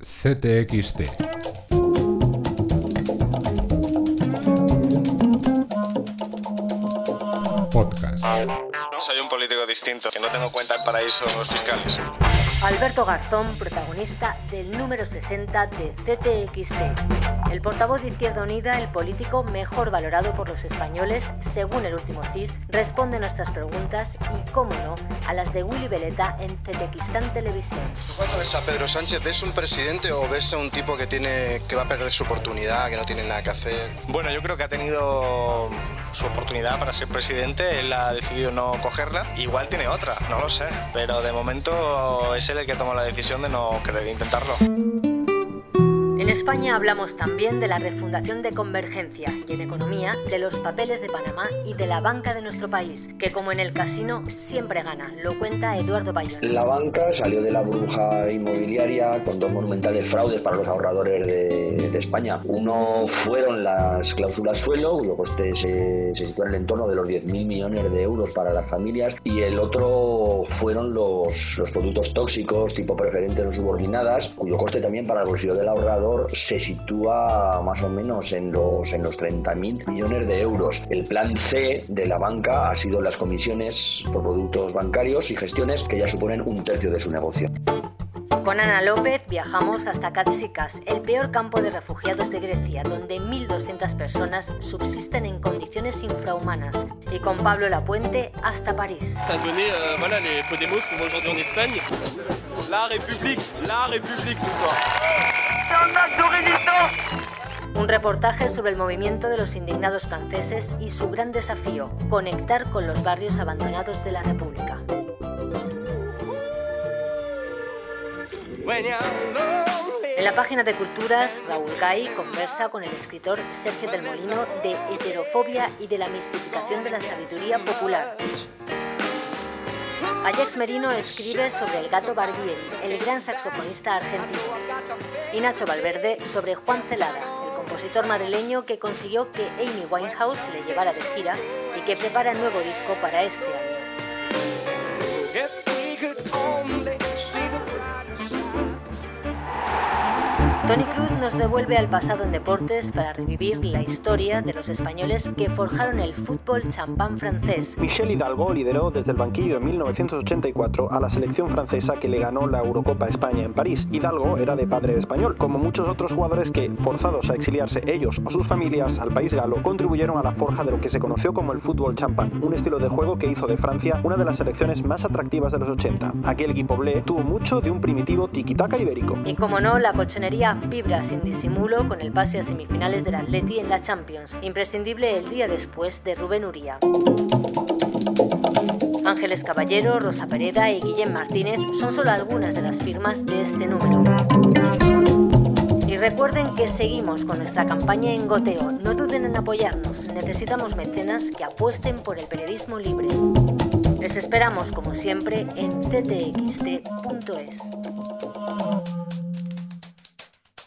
CTXT. Podcast. Soy un político distinto, que no tengo cuenta en paraísos fiscales. Alberto Garzón, protagonista del número 60 de CTXT. El portavoz de Izquierda Unida, el político mejor valorado por los españoles, según el último CIS, responde a nuestras preguntas y, cómo no, a las de Willy Veleta en CTXTán Televisión. ¿Tú cuando ves a Pedro Sánchez, ves un presidente o ves a un tipo que, tiene, que va a perder su oportunidad, que no tiene nada que hacer? Bueno, yo creo que ha tenido su oportunidad para ser presidente, él ha decidido no cogerla. Igual tiene otra, no lo sé, pero de momento es el que toma la decisión de no querer intentarlo. En España hablamos también de la refundación de Convergencia y en economía de los papeles de Panamá y de la banca de nuestro país, que como en el casino siempre gana, lo cuenta Eduardo Bayón. La banca salió de la burbuja inmobiliaria con dos monumentales fraudes para los ahorradores de, España. Uno fueron las cláusulas suelo, cuyo coste se, se sitúa en el entorno de los 10.000 millones de euros para las familias, y el otro fueron los, los productos tóxicos tipo preferentes o subordinadas, cuyo coste también para el bolsillo del ahorrador se sitúa más o menos en los, en los 30.000 millones de euros. El plan C de la banca ha sido las comisiones por productos bancarios y gestiones que ya suponen un tercio de su negocio. Con Ana López viajamos hasta Katsikas, el peor campo de refugiados de Grecia, donde 1.200 personas subsisten en condiciones infrahumanas. Y con Pablo Lapuente hasta París. Euh. La République, la République ce soir. Un reportaje sobre el movimiento de los indignados franceses y su gran desafío, conectar con los barrios abandonados de la República. En la página de Culturas, Raúl Gay conversa con el escritor Sergio del Molino de heterofobia y de la mistificación de la sabiduría popular. Ajax Merino escribe sobre el gato Barbieri, el gran saxofonista argentino. Y Nacho Valverde sobre Juan Celada, el compositor madrileño que consiguió que Amy Winehouse le llevara de gira y que prepara nuevo disco para este año. Tony Cruz nos devuelve al pasado en deportes para revivir la historia de los españoles que forjaron el fútbol champán francés. Michel Hidalgo lideró desde el banquillo en 1984 a la selección francesa que le ganó la Eurocopa España en París. Hidalgo era de padre español, como muchos otros jugadores que, forzados a exiliarse ellos o sus familias al país galo, contribuyeron a la forja de lo que se conoció como el fútbol champán, un estilo de juego que hizo de Francia una de las selecciones más atractivas de los 80. Aquel equipo blé tuvo mucho de un primitivo tiki-taka ibérico. Y como no, la colchonería vibra sin disimulo con el pase a semifinales del Atleti en la Champions, imprescindible el día después de Rubén Uría. Ángeles Caballero, Rosa Pereda y Guillem Martínez son solo algunas de las firmas de este número. Y recuerden que seguimos con nuestra campaña en goteo. No duden en apoyarnos. Necesitamos mecenas que apuesten por el periodismo libre. Les esperamos como siempre en ctxt.es.